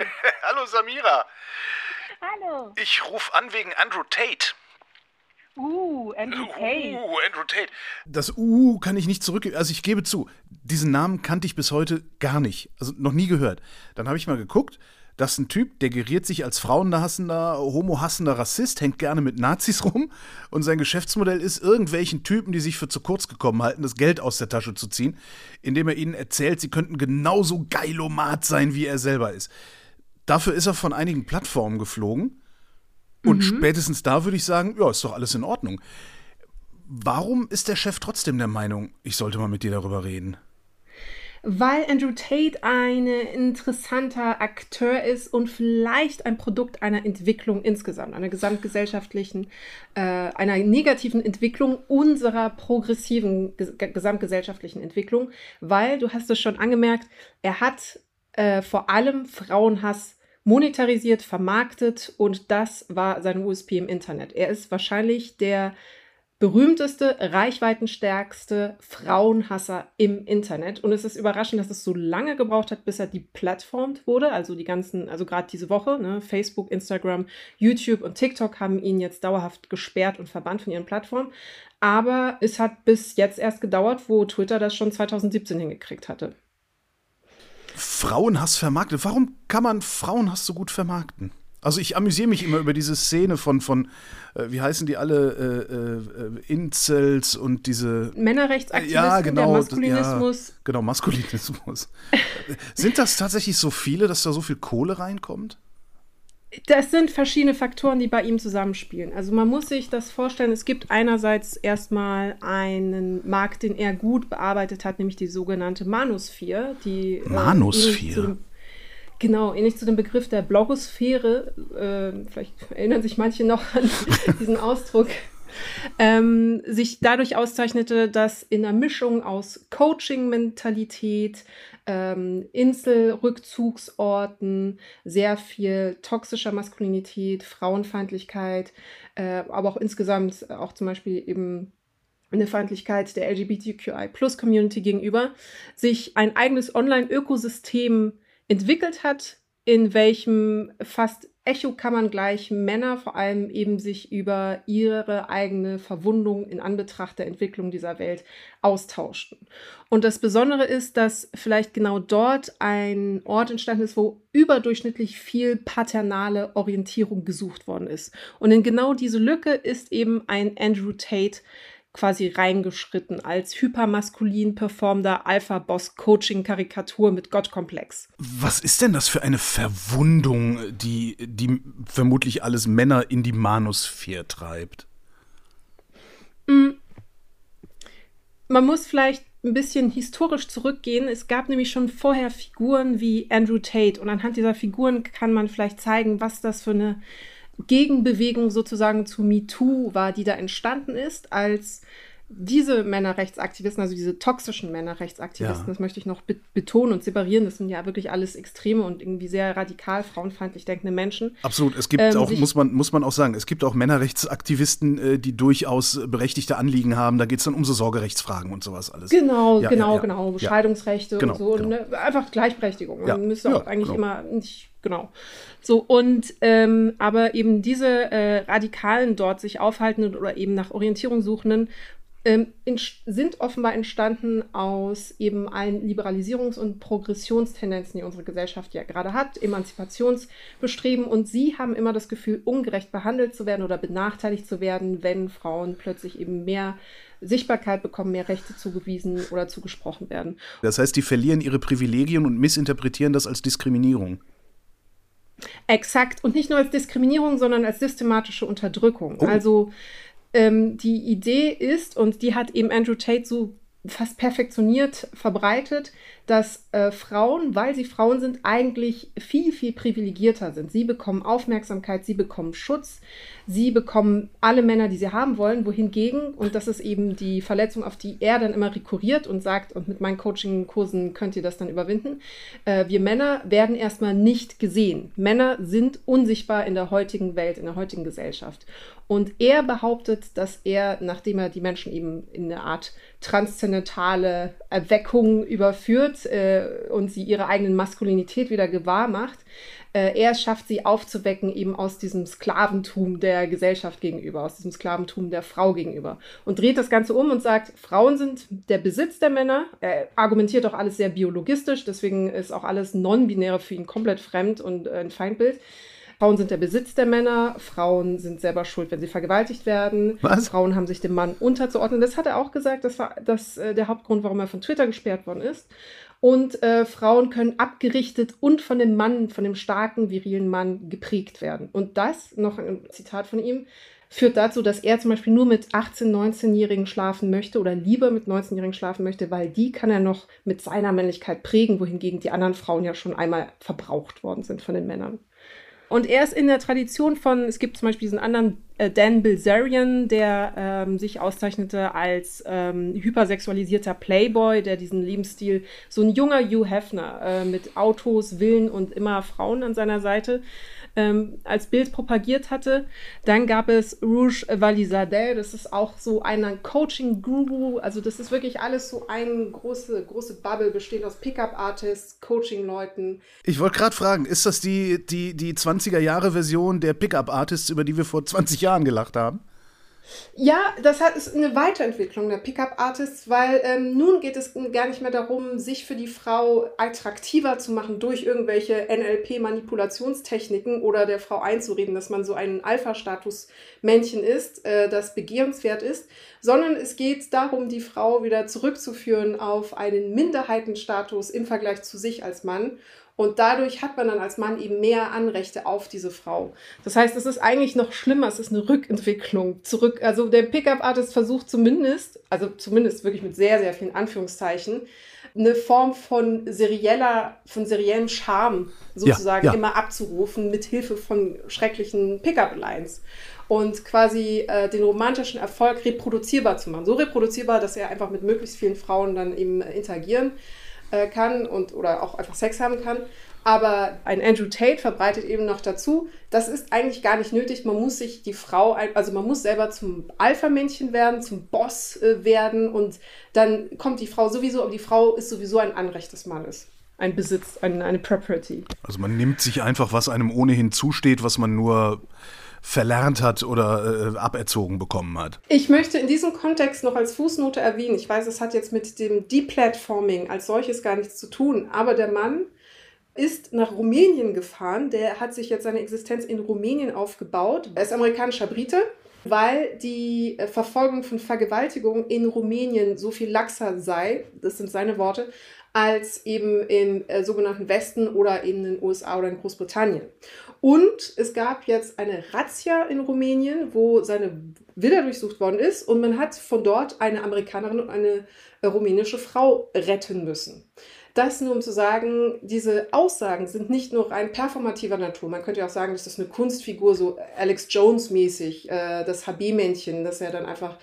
Hallo Samira. Hallo. Ich rufe an wegen Andrew Tate. Uh, Andrew Tate. Uh, Andrew Tate. Das U kann ich nicht zurück. Also ich gebe zu, diesen Namen kannte ich bis heute gar nicht. Also noch nie gehört. Dann habe ich mal geguckt. Das ist ein Typ, der geriert sich als frauenhassender, homohassender Rassist, hängt gerne mit Nazis rum und sein Geschäftsmodell ist, irgendwelchen Typen, die sich für zu kurz gekommen halten, das Geld aus der Tasche zu ziehen, indem er ihnen erzählt, sie könnten genauso geilomat sein, wie er selber ist. Dafür ist er von einigen Plattformen geflogen und Mhm. spätestens da würde ich sagen, ja, ist doch alles in Ordnung. Warum ist der Chef trotzdem der Meinung, ich sollte mal mit dir darüber reden? Weil Andrew Tate ein interessanter Akteur ist und vielleicht ein Produkt einer Entwicklung insgesamt, einer gesamtgesellschaftlichen, äh, einer negativen Entwicklung unserer progressiven ges gesamtgesellschaftlichen Entwicklung, weil, du hast es schon angemerkt, er hat äh, vor allem Frauenhass monetarisiert, vermarktet und das war sein USP im Internet. Er ist wahrscheinlich der berühmteste, reichweitenstärkste Frauenhasser im Internet. Und es ist überraschend, dass es so lange gebraucht hat, bis er deplattformt wurde. Also die ganzen, also gerade diese Woche, ne, Facebook, Instagram, YouTube und TikTok haben ihn jetzt dauerhaft gesperrt und verbannt von ihren Plattformen. Aber es hat bis jetzt erst gedauert, wo Twitter das schon 2017 hingekriegt hatte. Frauenhass vermarktet. Warum kann man Frauenhass so gut vermarkten? Also ich amüsiere mich immer über diese Szene von, von äh, wie heißen die alle, äh, äh, Incels und diese Männerrechtsaktivisten, Ja, genau, Maskulinismus. Ja, genau, Maskulinismus. Sind das tatsächlich so viele, dass da so viel Kohle reinkommt? Das sind verschiedene Faktoren, die bei ihm zusammenspielen. Also man muss sich das vorstellen, es gibt einerseits erstmal einen Markt, den er gut bearbeitet hat, nämlich die sogenannte Manosphere. Die, äh, Manosphere? dem- Genau, ähnlich zu dem Begriff der Blogosphäre, äh, vielleicht erinnern sich manche noch an diesen Ausdruck, ähm, sich dadurch auszeichnete, dass in einer Mischung aus Coaching-Mentalität, ähm, Inselrückzugsorten, sehr viel toxischer Maskulinität, Frauenfeindlichkeit, äh, aber auch insgesamt auch zum Beispiel eben eine Feindlichkeit der LGBTQI-Plus-Community gegenüber, sich ein eigenes Online-Ökosystem entwickelt hat, in welchem fast Echokammern gleich Männer vor allem eben sich über ihre eigene Verwundung in Anbetracht der Entwicklung dieser Welt austauschten. Und das Besondere ist, dass vielleicht genau dort ein Ort entstanden ist, wo überdurchschnittlich viel paternale Orientierung gesucht worden ist. Und in genau diese Lücke ist eben ein Andrew Tate quasi reingeschritten als hypermaskulin performender Alpha-Boss-Coaching-Karikatur mit Gottkomplex. Was ist denn das für eine Verwundung, die, die vermutlich alles Männer in die Manosphere treibt? Man muss vielleicht ein bisschen historisch zurückgehen. Es gab nämlich schon vorher Figuren wie Andrew Tate und anhand dieser Figuren kann man vielleicht zeigen, was das für eine Gegenbewegung sozusagen zu MeToo war, die da entstanden ist, als diese Männerrechtsaktivisten, also diese toxischen Männerrechtsaktivisten, Ja. das möchte ich noch be betonen und separieren, das sind ja wirklich alles extreme und irgendwie sehr radikal frauenfeindlich denkende Menschen. Absolut. Es gibt Ähm, auch, muss man, muss man auch sagen, es gibt auch Männerrechtsaktivisten, äh, die durchaus berechtigte Anliegen haben. Da geht es dann um so Sorgerechtsfragen und sowas alles. Genau, Ja, genau, ja, genau. Scheidungsrechte Genau, und so. genau. Ne? Einfach Gleichberechtigung. Man müsste auch eigentlich genau. immer nicht, genau. So, und ähm, aber eben diese äh, Radikalen dort sich aufhaltenden oder eben nach Orientierung suchenden ähm, in, sind offenbar entstanden aus eben allen Liberalisierungs- und Progressionstendenzen, die unsere Gesellschaft ja gerade hat, Emanzipationsbestreben. Und sie haben immer das Gefühl, ungerecht behandelt zu werden oder benachteiligt zu werden, wenn Frauen plötzlich eben mehr Sichtbarkeit bekommen, mehr Rechte zugewiesen oder zugesprochen werden. Das heißt, die verlieren ihre Privilegien und missinterpretieren das als Diskriminierung. Exakt. Und nicht nur als Diskriminierung, sondern als systematische Unterdrückung. Oh. Also ähm, die Idee ist, und die hat eben Andrew Tate so fast perfektioniert verbreitet, dass äh, Frauen, weil sie Frauen sind, eigentlich viel, viel privilegierter sind. Sie bekommen Aufmerksamkeit, sie bekommen Schutz, sie bekommen alle Männer, die sie haben wollen, wohingegen, und das ist eben die Verletzung, auf die er dann immer rekurriert und sagt, und mit meinen Coaching-Kursen könnt ihr das dann überwinden, äh, wir Männer werden erstmal nicht gesehen. Männer sind unsichtbar in der heutigen Welt, in der heutigen Gesellschaft. Und er behauptet, dass er, nachdem er die Menschen eben in eine Art transzendentale Erweckung überführt äh, und sie ihre eigenen Maskulinität wieder gewahr macht, äh, er schafft sie aufzuwecken eben aus diesem Sklaventum der Gesellschaft gegenüber, aus diesem Sklaventum der Frau gegenüber und dreht das Ganze um und sagt, Frauen sind der Besitz der Männer. Er argumentiert auch alles sehr biologistisch, deswegen ist auch alles Non-Binäre für ihn komplett fremd und äh, ein Feindbild. Frauen sind der Besitz der Männer, Frauen sind selber schuld, wenn sie vergewaltigt werden. Was? Frauen haben sich dem Mann unterzuordnen. Das hat er auch gesagt, das war das, äh, der Hauptgrund, warum er von Twitter gesperrt worden ist. Und äh, Frauen können abgerichtet und von dem Mann, von dem starken, virilen Mann geprägt werden. Und das, noch ein Zitat von ihm, führt dazu, dass er zum Beispiel nur mit 18-, 19-Jährigen schlafen möchte oder lieber mit 19-Jährigen schlafen möchte, weil die kann er noch mit seiner Männlichkeit prägen, wohingegen die anderen Frauen ja schon einmal verbraucht worden sind von den Männern. Und er ist in der Tradition von, es gibt zum Beispiel diesen anderen äh, Dan Bilzerian, der ähm, sich auszeichnete als ähm, hypersexualisierter Playboy, der diesen Lebensstil, so ein junger Hugh Hefner äh, mit Autos, Villen und immer Frauen an seiner Seite ähm, als Bild propagiert hatte. Dann gab es Rouge Valizadeh, das ist auch so ein Coaching-Guru. Also das ist wirklich alles so eine große, große Bubble, bestehend aus Pickup-Artists, Coaching-Leuten. Ich wollte gerade fragen, ist das die, die, die 20er-Jahre-Version der Pickup-Artists, über die wir vor 20 Jahren gelacht haben? Ja, das hat, ist eine Weiterentwicklung der Pickup-Artists, weil ähm, nun geht es gar nicht mehr darum, sich für die Frau attraktiver zu machen durch irgendwelche NLP-Manipulationstechniken oder der Frau einzureden, dass man so ein Alpha-Status-Männchen ist, äh, das begehrenswert ist, sondern es geht darum, die Frau wieder zurückzuführen auf einen Minderheitenstatus im Vergleich zu sich als Mann und dadurch hat man dann als Mann eben mehr Anrechte auf diese Frau. Das heißt, es ist eigentlich noch schlimmer, es ist eine Rückentwicklung zurück. Also der Pickup-Artist versucht zumindest, also zumindest wirklich mit sehr, sehr vielen Anführungszeichen, eine Form von serieller, von seriellem Charme sozusagen ja, ja. immer abzurufen, mit Hilfe von schrecklichen Pickup-Lines. Und quasi äh, den romantischen Erfolg reproduzierbar zu machen. So reproduzierbar, dass er einfach mit möglichst vielen Frauen dann eben interagieren äh, kann und oder auch einfach Sex haben kann. Aber ein Andrew Tate verbreitet eben noch dazu, das ist eigentlich gar nicht nötig. Man muss sich die Frau, also man muss selber zum Alpha-Männchen werden, zum Boss äh, werden und dann kommt die Frau sowieso, aber die Frau ist sowieso ein Anrecht des Mannes. Ein Besitz, ein, eine Property. Also man nimmt sich einfach, was einem ohnehin zusteht, was man nur verlernt hat oder äh, aberzogen bekommen hat. Ich möchte in diesem Kontext noch als Fußnote erwähnen, ich weiß, es hat jetzt mit dem Deplatforming als solches gar nichts zu tun, aber der Mann ist nach Rumänien gefahren, der hat sich jetzt seine Existenz in Rumänien aufgebaut. Er ist amerikanischer Brite, weil die äh, Verfolgung von Vergewaltigung in Rumänien so viel laxer sei, das sind seine Worte, als eben im äh, sogenannten Westen oder in den USA oder in Großbritannien. Und es gab jetzt eine Razzia in Rumänien, wo seine Villa durchsucht worden ist und man hat von dort eine Amerikanerin und eine äh, rumänische Frau retten müssen. Das nur um zu sagen, diese Aussagen sind nicht nur rein performativer Natur. Man könnte ja auch sagen, das ist eine Kunstfigur, so Alex Jones mäßig, äh, das HB-Männchen, das er dann einfach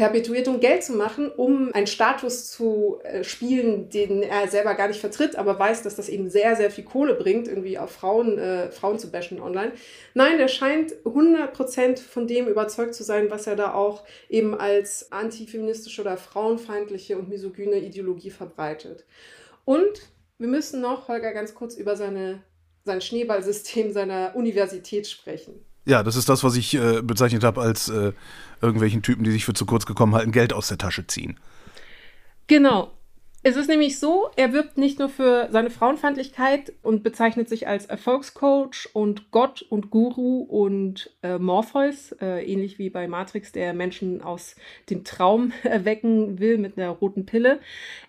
perpetuiert, um Geld zu machen, um einen Status zu äh, spielen, den er selber gar nicht vertritt, aber weiß, dass das eben sehr, sehr viel Kohle bringt, irgendwie auf Frauen, äh, Frauen zu bashen online. Nein, der scheint 100% von dem überzeugt zu sein, was er da auch eben als antifeministische oder frauenfeindliche und misogyne Ideologie verbreitet. Und wir müssen noch, Holger, ganz kurz über seine, sein Schneeballsystem seiner Universität sprechen. Ja, das ist das, was ich äh, bezeichnet habe als äh, irgendwelchen Typen, die sich für zu kurz gekommen halten, Geld aus der Tasche ziehen. Genau. Es ist nämlich so, er wirbt nicht nur für seine Frauenfeindlichkeit und bezeichnet sich als Erfolgscoach und Gott und Guru und äh, Morpheus, äh, ähnlich wie bei Matrix, der Menschen aus dem Traum erwecken will mit einer roten Pille.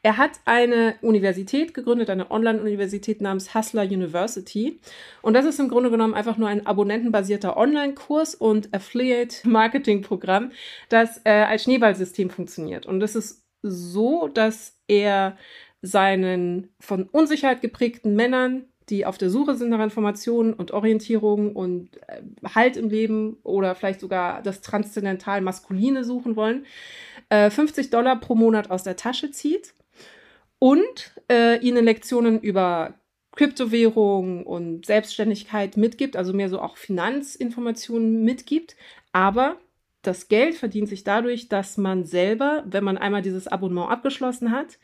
Er hat eine Universität gegründet, eine Online-Universität namens Hustler University. Und das ist im Grunde genommen einfach nur ein abonnentenbasierter Online-Kurs und Affiliate-Marketing-Programm, das äh, als Schneeballsystem funktioniert. Und das ist so, dass er seinen von Unsicherheit geprägten Männern, die auf der Suche sind nach Informationen und Orientierung und äh, Halt im Leben oder vielleicht sogar das transzendental Maskuline suchen wollen, äh, 50 Dollar pro Monat aus der Tasche zieht und äh, ihnen Lektionen über Kryptowährung und Selbstständigkeit mitgibt, also mehr so auch Finanzinformationen mitgibt, Aber das Geld verdient sich dadurch, dass man selber, wenn man einmal dieses Abonnement abgeschlossen hat,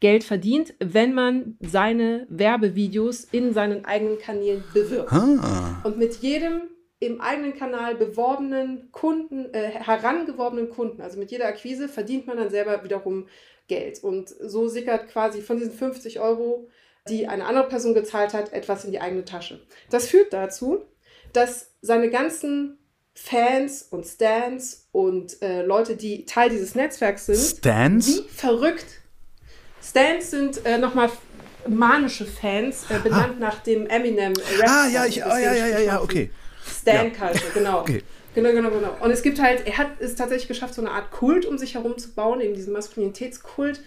Geld verdient, wenn man seine Werbevideos in seinen eigenen Kanälen bewirbt. Ah. Und mit jedem im eigenen Kanal beworbenen Kunden, äh, herangeworbenen Kunden, also mit jeder Akquise, verdient man dann selber wiederum Geld. Und so sickert quasi von diesen 50 Euro, die eine andere Person gezahlt hat, etwas in die eigene Tasche. Das führt dazu, dass seine ganzen Fans und Stans und äh, Leute, die Teil dieses Netzwerks sind, Stans? wie verrückt Stans sind äh, nochmal manische Fans, äh, benannt ah. nach dem Eminem. Rap ah, ja, ich, oh, ja, ja, ja, ja, okay. Stan ja. Culture, genau. Okay. Genau, genau, genau. Und es gibt halt, er hat es tatsächlich geschafft, so eine Art Kult um sich herum zu bauen, eben diesen Maskulinitätskult.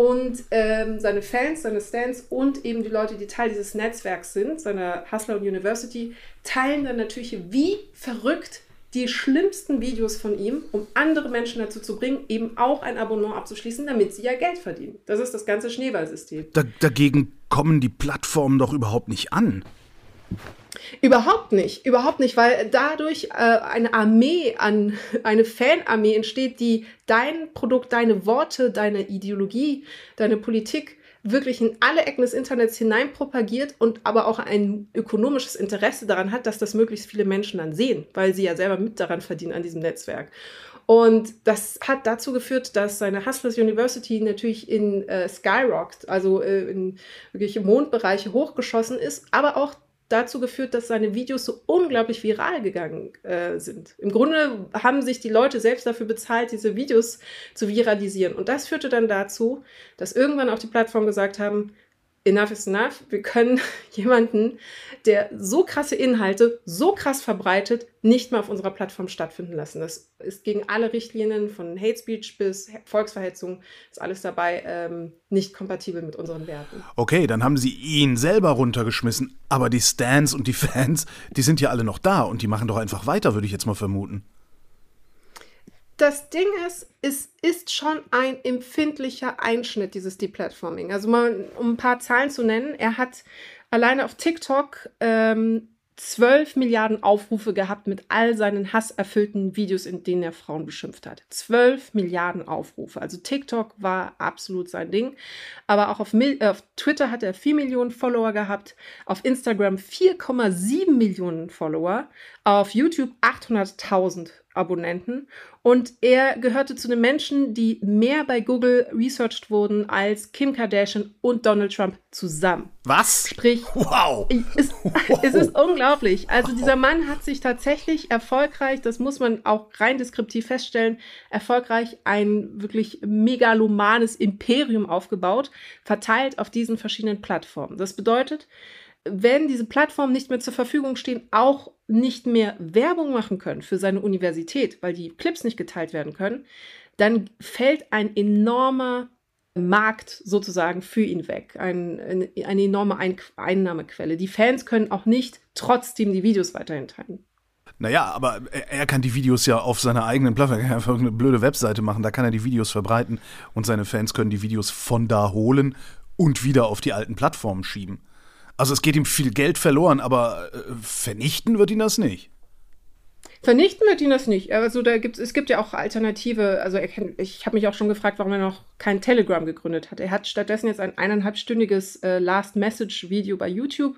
Und ähm, seine Fans, seine Stans und eben die Leute, die Teil dieses Netzwerks sind, seiner Hustler University, teilen dann natürlich wie verrückt die schlimmsten Videos von ihm, um andere Menschen dazu zu bringen, eben auch ein Abonnement abzuschließen, damit sie ja Geld verdienen. Das ist das ganze Schneeballsystem. Da, dagegen kommen die Plattformen doch überhaupt nicht an. Überhaupt nicht, überhaupt nicht, weil dadurch äh, eine Armee an, eine Fanarmee entsteht, die dein Produkt, deine Worte, deine Ideologie, deine Politik wirklich in alle Ecken des Internets hinein propagiert und aber auch ein ökonomisches Interesse daran hat, dass das möglichst viele Menschen dann sehen, weil sie ja selber mit daran verdienen an diesem Netzwerk. Und das hat dazu geführt, dass seine Hustlers University natürlich in äh, Skyrocked, also äh, in wirkliche Mondbereiche hochgeschossen ist, aber auch dazu geführt, dass seine Videos so unglaublich viral gegangen äh, sind. Im Grunde haben sich die Leute selbst dafür bezahlt, diese Videos zu viralisieren. Und das führte dann dazu, dass irgendwann auch die Plattform gesagt haben, enough is enough. Wir können jemanden, der so krasse Inhalte so krass verbreitet, nicht mehr auf unserer Plattform stattfinden lassen. Das ist gegen alle Richtlinien von Hate Speech bis Volksverhetzung, ist alles dabei ähm, nicht kompatibel mit unseren Werten. Okay, dann haben sie ihn selber runtergeschmissen, aber die Stans und die Fans, die sind ja alle noch da und die machen doch einfach weiter, würde ich jetzt mal vermuten das Ding ist, es ist schon ein empfindlicher Einschnitt, dieses Deplatforming. Also mal, um ein paar Zahlen zu nennen, er hat alleine auf TikTok ähm, 12 Milliarden Aufrufe gehabt mit all seinen hasserfüllten Videos, in denen er Frauen beschimpft hat. 12 Milliarden Aufrufe. Also TikTok war absolut sein Ding. Aber auch auf, äh, auf Twitter hat er 4 Millionen Follower gehabt. Auf Instagram 4,7 Millionen Follower. Auf YouTube 800.000 Abonnenten. Und er gehörte zu den Menschen, die mehr bei Google researched wurden als Kim Kardashian und Donald Trump zusammen. Was? Sprich, wow. Es, wow. es ist unglaublich. Also dieser Mann hat sich tatsächlich erfolgreich, das muss man auch rein deskriptiv feststellen, erfolgreich ein wirklich megalomanes Imperium aufgebaut, verteilt auf diesen verschiedenen Plattformen. Das bedeutet, wenn diese Plattformen nicht mehr zur Verfügung stehen, auch nicht mehr Werbung machen können für seine Universität, weil die Clips nicht geteilt werden können, dann fällt ein enormer Markt sozusagen für ihn weg, ein, eine, enorme ein Einnahmequelle. Die Fans können auch nicht trotzdem die Videos weiterhin teilen. Naja, aber er kann die Videos ja auf seiner eigenen Plattform, er kann einfach eine blöde Webseite machen, da kann er die Videos verbreiten und seine Fans können die Videos von da holen und wieder auf die alten Plattformen schieben. Also es geht ihm viel Geld verloren, aber äh, vernichten wird ihn das nicht. Vernichten wird ihn das nicht. Also da gibt's, es gibt ja auch Alternative. Also kann, ich habe mich auch schon gefragt, warum er noch kein Telegram gegründet hat. Er hat stattdessen jetzt ein eineinhalbstündiges äh, Last Message Video bei YouTube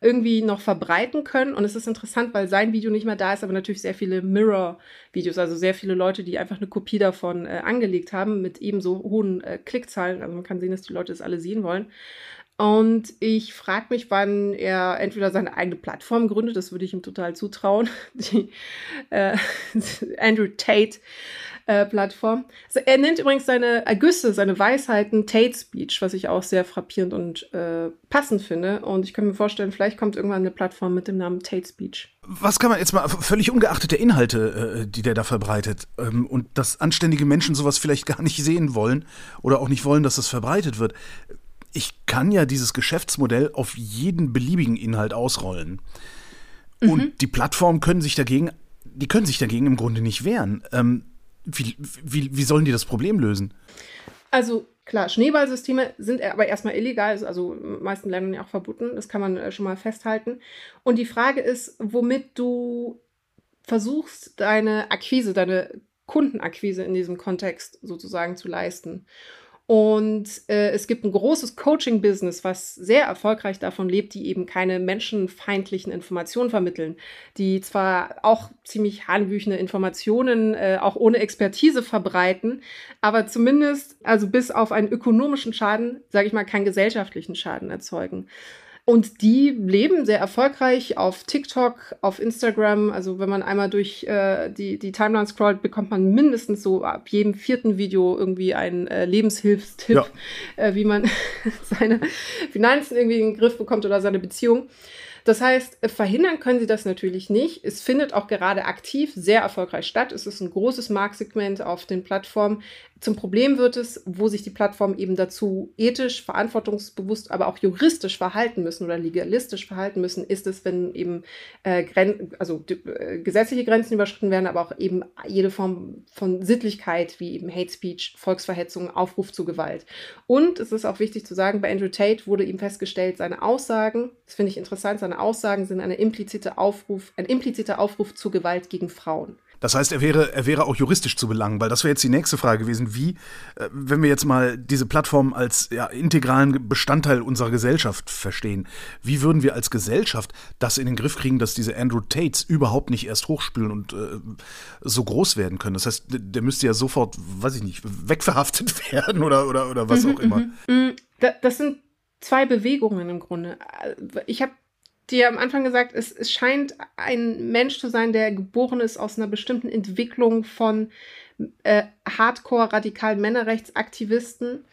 irgendwie noch verbreiten können. Und es ist interessant, weil sein Video nicht mehr da ist, aber natürlich sehr viele Mirror-Videos, also sehr viele Leute, die einfach eine Kopie davon äh, angelegt haben mit ebenso hohen äh, Klickzahlen. Also man kann sehen, dass die Leute das alle sehen wollen. Und ich frage mich, wann er entweder seine eigene Plattform gründet, das würde ich ihm total zutrauen, die äh, Andrew Tate äh. Also er nennt übrigens seine Ergüsse, seine Weisheiten Tate Speech, was ich auch sehr frappierend und äh, passend finde. Und ich kann mir vorstellen, vielleicht kommt irgendwann eine Plattform mit dem Namen Tate Speech. Was kann man jetzt mal, völlig ungeachtet der Inhalte, äh, die der da verbreitet, ähm, und dass anständige Menschen sowas vielleicht gar nicht sehen wollen oder auch nicht wollen, dass das verbreitet wird, ich kann ja dieses Geschäftsmodell auf jeden beliebigen Inhalt ausrollen. Mhm. Und die Plattformen können sich dagegen, die können sich dagegen im Grunde nicht wehren. Ähm, wie, wie, wie sollen die das Problem lösen? Also klar, Schneeballsysteme sind aber erstmal illegal, also in den meisten Ländern ja auch verboten, das kann man äh, schon mal festhalten. Und die Frage ist, womit du versuchst, deine Akquise, deine Kundenakquise in diesem Kontext sozusagen zu leisten. Und äh, es gibt ein großes Coaching-Business, was sehr erfolgreich davon lebt, die eben keine menschenfeindlichen Informationen vermitteln, die zwar auch ziemlich hanebüchene Informationen äh, auch ohne Expertise verbreiten, aber zumindest, also bis auf einen ökonomischen Schaden, sage ich mal, keinen gesellschaftlichen Schaden erzeugen. Und die leben sehr erfolgreich auf TikTok, auf Instagram. Also wenn man einmal durch äh, die, die Timeline scrollt, bekommt man mindestens so ab jedem vierten Video irgendwie einen äh, Lebenshilfstipp, ja. äh, wie man seine Finanzen irgendwie in den Griff bekommt oder seine Beziehung. Das heißt, verhindern können sie das natürlich nicht. Es findet auch gerade aktiv sehr erfolgreich statt. Es ist ein großes Marktsegment auf den Plattformen. Zum Problem wird es, wo sich die Plattformen eben dazu ethisch, verantwortungsbewusst, aber auch juristisch verhalten müssen oder legalistisch verhalten müssen, ist es, wenn eben äh, Gren also äh, gesetzliche Grenzen überschritten werden, aber auch eben jede Form von Sittlichkeit, wie eben Hate Speech, Volksverhetzung, Aufruf zu Gewalt. Und es ist auch wichtig zu sagen, bei Andrew Tate wurde ihm festgestellt, seine Aussagen, das finde ich interessant, seine Aussagen sind eine implizite Aufruf, ein impliziter Aufruf zu Gewalt gegen Frauen. Das heißt, er wäre, er wäre auch juristisch zu belangen, weil das wäre jetzt die nächste Frage gewesen. Wie, äh, wenn wir jetzt mal diese Plattform als ja, integralen Bestandteil unserer Gesellschaft verstehen, wie würden wir als Gesellschaft das in den Griff kriegen, dass diese Andrew Tates überhaupt nicht erst hochspülen und äh, so groß werden können? Das heißt, der müsste ja sofort, weiß ich nicht, wegverhaftet werden oder, oder, oder was mhm, auch immer. Mhm. mhm. Das sind zwei Bewegungen im Grunde. Ich habe dir am Anfang gesagt, es, es scheint ein Mensch zu sein, der geboren ist aus einer bestimmten Entwicklung von äh, hardcore-radikalen Männerrechtsaktivisten,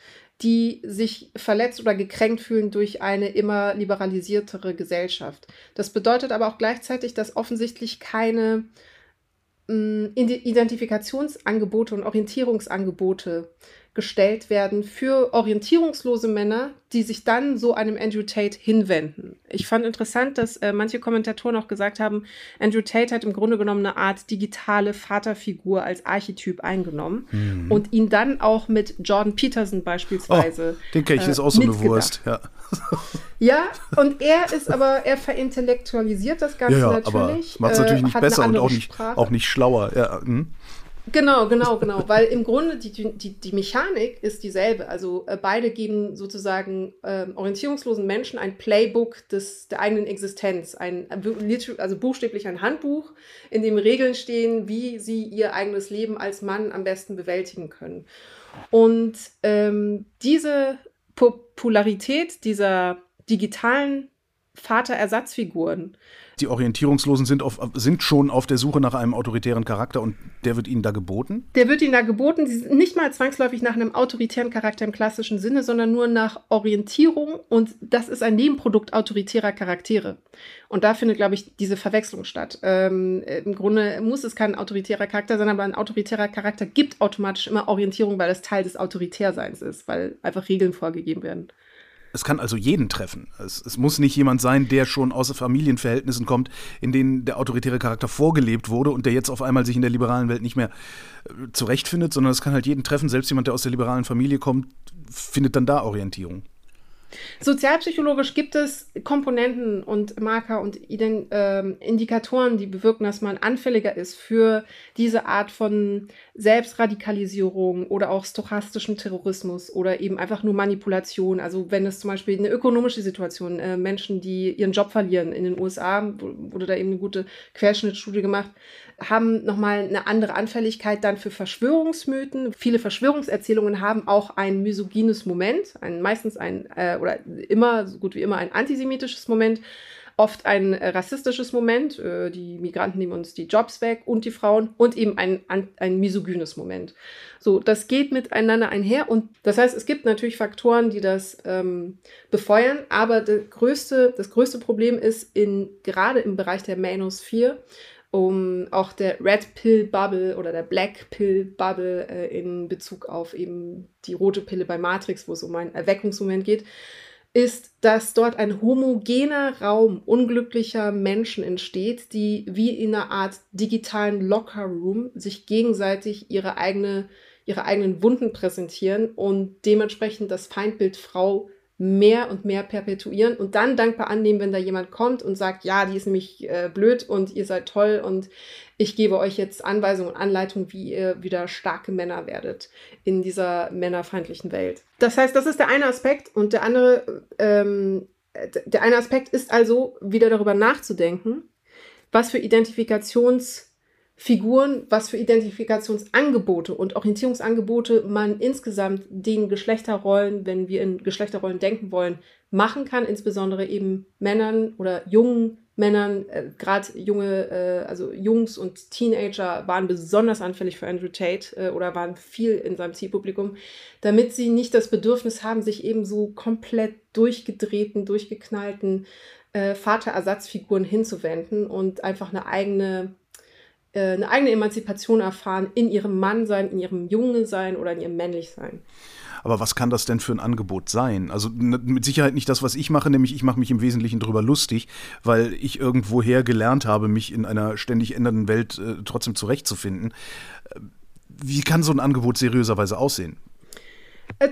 die sich verletzt oder gekränkt fühlen durch eine immer liberalisiertere Gesellschaft. Das bedeutet aber auch gleichzeitig, dass offensichtlich keine mh, Identifikationsangebote und Orientierungsangebote gestellt werden für orientierungslose Männer, die sich dann so einem Andrew Tate hinwenden. Ich fand interessant, dass äh, manche Kommentatoren auch gesagt haben, Andrew Tate hat im Grunde genommen eine Art digitale Vaterfigur als Archetyp eingenommen mhm. und ihn dann auch mit Jordan Peterson beispielsweise. Oh, den kenne ich, äh, ist auch so eine Wurst, ja. ja, und er ist aber, er verintellektualisiert das Ganze ja, ja, natürlich. Macht es natürlich nicht äh, besser und auch nicht, auch nicht schlauer. Ja, hm. Genau, genau, genau. Weil im Grunde die, die, die Mechanik ist dieselbe. Also äh, beide geben sozusagen äh, orientierungslosen Menschen ein Playbook des, der eigenen Existenz. Ein, also buchstäblich ein Handbuch, in dem Regeln stehen, wie sie ihr eigenes Leben als Mann am besten bewältigen können. Und ähm, diese Popularität dieser digitalen Vaterersatzfiguren die Orientierungslosen sind, auf, sind schon auf der Suche nach einem autoritären Charakter und der wird ihnen da geboten? Der wird ihnen da geboten, nicht mal zwangsläufig nach einem autoritären Charakter im klassischen Sinne, sondern nur nach Orientierung und das ist ein Nebenprodukt autoritärer Charaktere. Und da findet, glaube ich, diese Verwechslung statt. Ähm, Im Grunde muss es kein autoritärer Charakter sein, aber ein autoritärer Charakter gibt automatisch immer Orientierung, weil es Teil des Autoritärseins ist, weil einfach Regeln vorgegeben werden. Es kann also jeden treffen. Es, es, muss nicht jemand sein, der schon aus Familienverhältnissen kommt, in denen der autoritäre Charakter vorgelebt wurde und der jetzt auf einmal sich in der liberalen Welt nicht mehr äh, zurechtfindet, sondern es kann halt jeden treffen. Selbst jemand, der aus der liberalen Familie kommt, findet dann da Orientierung. Sozialpsychologisch gibt es Komponenten und Marker und Ident ähm, Indikatoren, die bewirken, dass man anfälliger ist für diese Art von Selbstradikalisierung oder auch stochastischen Terrorismus oder eben einfach nur Manipulation. Also wenn es zum Beispiel eine ökonomische Situation, äh, Menschen, die ihren Job verlieren in den USA, wurde da eben eine gute Querschnittstudie gemacht, haben nochmal eine andere Anfälligkeit dann für Verschwörungsmythen. Viele Verschwörungserzählungen haben auch ein misogynes Moment, ein, meistens ein, äh, oder immer, so gut wie immer ein antisemitisches Moment oft ein äh, rassistisches Moment, äh, die Migranten nehmen uns die Jobs weg und die Frauen und eben ein, ein, misogynes Moment. So, das geht miteinander einher und das heißt, es gibt natürlich Faktoren, die das ähm, befeuern, aber das größte, das größte Problem ist in, gerade im Bereich der Manosphere, um auch der Red Pill Bubble oder der Black Pill Bubble äh, in Bezug auf eben die rote Pille bei Matrix, wo es um einen Erweckungsmoment geht, ist, dass dort ein homogener Raum unglücklicher Menschen entsteht, die wie in einer Art digitalen Locker Room sich gegenseitig ihre, eigene, ihre eigenen Wunden präsentieren und dementsprechend das Feindbild Frau mehr und mehr perpetuieren und dann dankbar annehmen, wenn da jemand kommt und sagt, ja, die ist nämlich äh, blöd und ihr seid toll und ich gebe euch jetzt Anweisungen und Anleitungen, wie ihr wieder starke Männer werdet in dieser männerfeindlichen Welt. Das heißt, das ist der eine Aspekt und der andere, ähm, der eine Aspekt ist also wieder darüber nachzudenken, was für Identifikations Figuren, was für Identifikationsangebote und Orientierungsangebote man insgesamt den Geschlechterrollen, wenn wir in Geschlechterrollen denken wollen, machen kann, insbesondere eben Männern oder jungen Männern, äh, gerade junge, äh, also Jungs und Teenager waren besonders anfällig für Andrew Tate äh, oder waren viel in seinem Zielpublikum, damit sie nicht das Bedürfnis haben, sich eben so komplett durchgedrehten, durchgeknallten äh, Vaterersatzfiguren hinzuwenden und einfach eine eigene äh, eine eigene Emanzipation erfahren in ihrem Mannsein, in ihrem Jungensein oder in ihrem Männlichsein. Aber was kann das denn für ein Angebot sein? Also mit Sicherheit nicht das, was ich mache, nämlich ich mache mich im Wesentlichen drüber lustig, weil ich irgendwoher gelernt habe, mich in einer ständig ändernden Welt äh, trotzdem zurechtzufinden. Äh, wie kann so ein Angebot seriöserweise aussehen?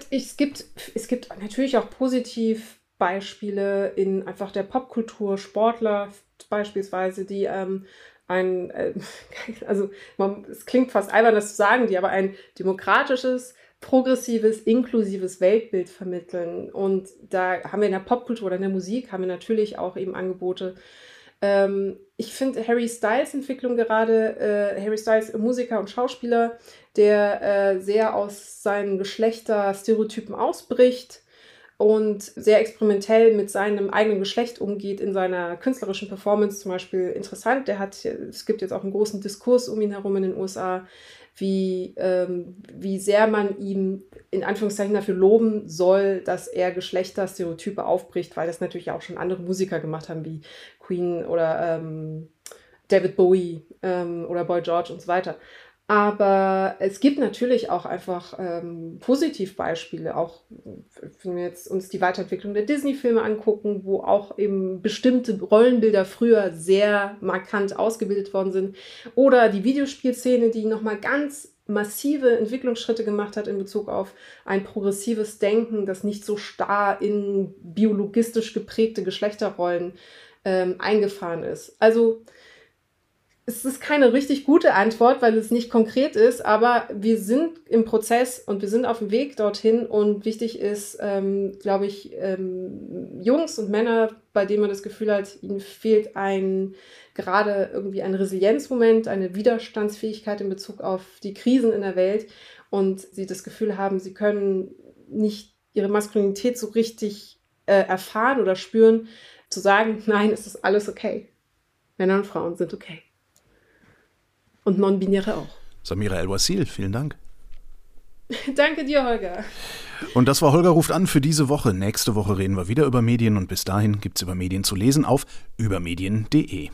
Es gibt, es gibt natürlich auch positiv Beispiele in einfach der Popkultur, Sportler beispielsweise, die ähm, ein, äh, also man, es klingt fast albern, das zu sagen, die aber ein demokratisches, progressives, inklusives Weltbild vermitteln. Und da haben wir in der Popkultur oder in der Musik haben wir natürlich auch eben Angebote. Ähm, ich finde Harry Styles Entwicklung gerade, äh, Harry Styles Musiker und Schauspieler, der äh, sehr aus seinen Geschlechterstereotypen ausbricht und sehr experimentell mit seinem eigenen Geschlecht umgeht in seiner künstlerischen Performance zum Beispiel interessant. Der hat, es gibt jetzt auch einen großen Diskurs um ihn herum in den USA, wie, ähm, wie sehr man ihm in Anführungszeichen dafür loben soll, dass er Geschlechterstereotype aufbricht, weil das natürlich auch schon andere Musiker gemacht haben, wie Queen oder ähm, David Bowie ähm, oder Boy George und so weiter. Aber es gibt natürlich auch einfach ähm, Positivbeispiele, auch wenn wir jetzt uns die Weiterentwicklung der Disney-Filme angucken, wo auch eben bestimmte Rollenbilder früher sehr markant ausgebildet worden sind. Oder die Videospielszene, die nochmal ganz massive Entwicklungsschritte gemacht hat in Bezug auf ein progressives Denken, das nicht so starr in biologistisch geprägte Geschlechterrollen ähm, eingefahren ist. Also es ist keine richtig gute Antwort, weil es nicht konkret ist, aber wir sind im Prozess und wir sind auf dem Weg dorthin und wichtig ist, ähm, glaube ich, ähm, Jungs und Männer, bei denen man das Gefühl hat, ihnen fehlt ein gerade irgendwie ein Resilienzmoment, eine Widerstandsfähigkeit in Bezug auf die Krisen in der Welt und sie das Gefühl haben, sie können nicht ihre Maskulinität so richtig äh, erfahren oder spüren, zu sagen, nein, es ist alles okay. Männer und Frauen sind okay. Und Non-Binäre auch. Samira El-Wasil, vielen Dank. Danke dir, Holger. Und das war Holger ruft an für diese Woche. Nächste Woche reden wir wieder über Medien und bis dahin gibt es über Medien zu lesen auf übermedien.de.